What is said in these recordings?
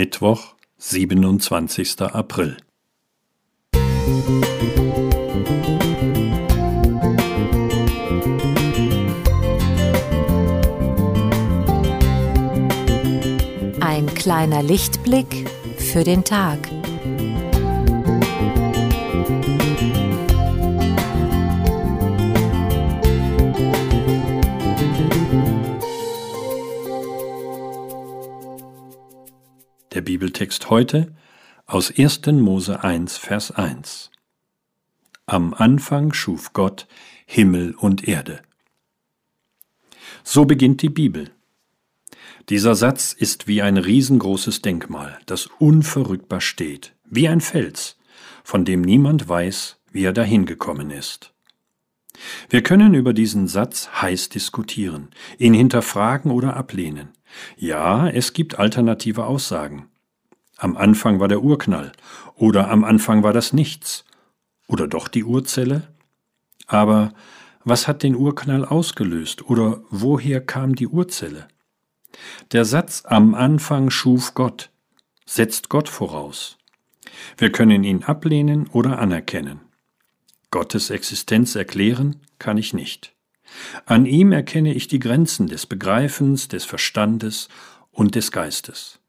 Mittwoch, 27. April. Ein kleiner Lichtblick für den Tag. Der Bibeltext heute aus 1. Mose 1, Vers 1. Am Anfang schuf Gott Himmel und Erde. So beginnt die Bibel. Dieser Satz ist wie ein riesengroßes Denkmal, das unverrückbar steht, wie ein Fels, von dem niemand weiß, wie er dahin gekommen ist. Wir können über diesen Satz heiß diskutieren, ihn hinterfragen oder ablehnen. Ja, es gibt alternative Aussagen. Am Anfang war der Urknall oder am Anfang war das Nichts oder doch die Urzelle? Aber was hat den Urknall ausgelöst oder woher kam die Urzelle? Der Satz am Anfang schuf Gott setzt Gott voraus. Wir können ihn ablehnen oder anerkennen. Gottes Existenz erklären kann ich nicht. An ihm erkenne ich die Grenzen des Begreifens, des Verstandes und des Geistes.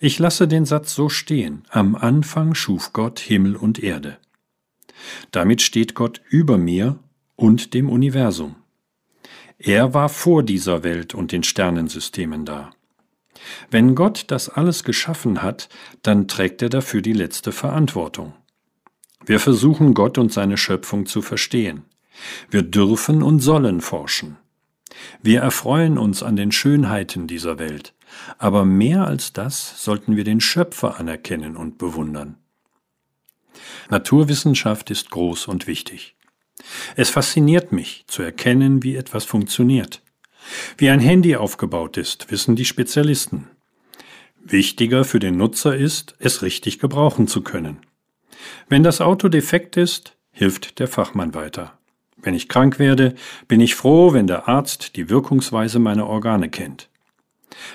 Ich lasse den Satz so stehen. Am Anfang schuf Gott Himmel und Erde. Damit steht Gott über mir und dem Universum. Er war vor dieser Welt und den Sternensystemen da. Wenn Gott das alles geschaffen hat, dann trägt er dafür die letzte Verantwortung. Wir versuchen Gott und seine Schöpfung zu verstehen. Wir dürfen und sollen forschen. Wir erfreuen uns an den Schönheiten dieser Welt, aber mehr als das sollten wir den Schöpfer anerkennen und bewundern. Naturwissenschaft ist groß und wichtig. Es fasziniert mich zu erkennen, wie etwas funktioniert. Wie ein Handy aufgebaut ist, wissen die Spezialisten. Wichtiger für den Nutzer ist, es richtig gebrauchen zu können. Wenn das Auto defekt ist, hilft der Fachmann weiter. Wenn ich krank werde, bin ich froh, wenn der Arzt die Wirkungsweise meiner Organe kennt.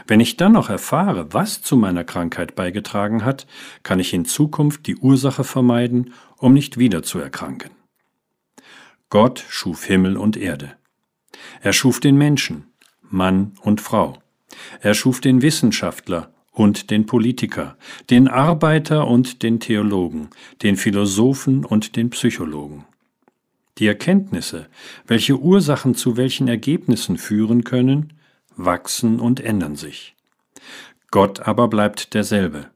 Wenn ich dann noch erfahre, was zu meiner Krankheit beigetragen hat, kann ich in Zukunft die Ursache vermeiden, um nicht wieder zu erkranken. Gott schuf Himmel und Erde. Er schuf den Menschen, Mann und Frau. Er schuf den Wissenschaftler und den Politiker, den Arbeiter und den Theologen, den Philosophen und den Psychologen. Die Erkenntnisse, welche Ursachen zu welchen Ergebnissen führen können, wachsen und ändern sich. Gott aber bleibt derselbe.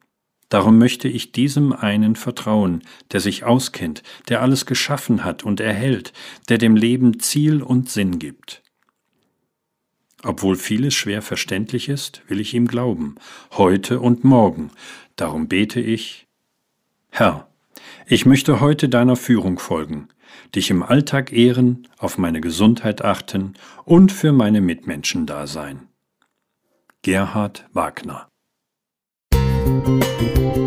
Darum möchte ich diesem einen vertrauen, der sich auskennt, der alles geschaffen hat und erhält, der dem Leben Ziel und Sinn gibt. Obwohl vieles schwer verständlich ist, will ich ihm glauben, heute und morgen. Darum bete ich, Herr, ich möchte heute deiner Führung folgen, dich im Alltag ehren, auf meine Gesundheit achten und für meine Mitmenschen da sein. Gerhard Wagner Musik